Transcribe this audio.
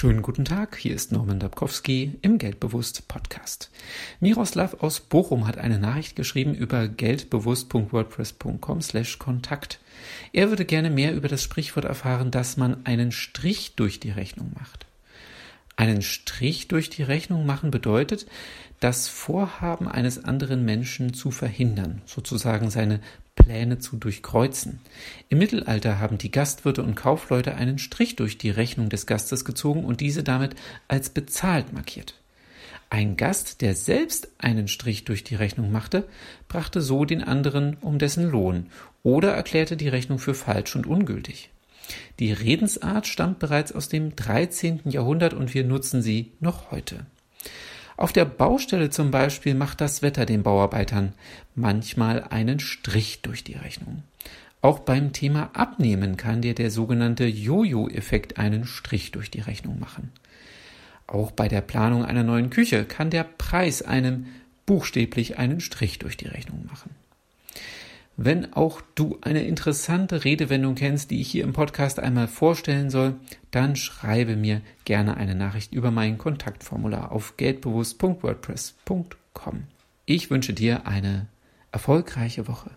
Schönen guten Tag, hier ist Norman Dabkowski im Geldbewusst Podcast. Miroslav aus Bochum hat eine Nachricht geschrieben über geldbewusst.wordpress.com slash Kontakt. Er würde gerne mehr über das Sprichwort erfahren, dass man einen Strich durch die Rechnung macht. Einen Strich durch die Rechnung machen bedeutet, das Vorhaben eines anderen Menschen zu verhindern, sozusagen seine Pläne zu durchkreuzen. Im Mittelalter haben die Gastwirte und Kaufleute einen Strich durch die Rechnung des Gastes gezogen und diese damit als bezahlt markiert. Ein Gast, der selbst einen Strich durch die Rechnung machte, brachte so den anderen um dessen Lohn oder erklärte die Rechnung für falsch und ungültig. Die Redensart stammt bereits aus dem 13. Jahrhundert und wir nutzen sie noch heute. Auf der Baustelle zum Beispiel macht das Wetter den Bauarbeitern manchmal einen Strich durch die Rechnung. Auch beim Thema Abnehmen kann dir der sogenannte Jojo-Effekt einen Strich durch die Rechnung machen. Auch bei der Planung einer neuen Küche kann der Preis einem buchstäblich einen Strich durch die Rechnung machen. Wenn auch du eine interessante Redewendung kennst, die ich hier im Podcast einmal vorstellen soll, dann schreibe mir gerne eine Nachricht über mein Kontaktformular auf geldbewusst.wordpress.com. Ich wünsche dir eine erfolgreiche Woche.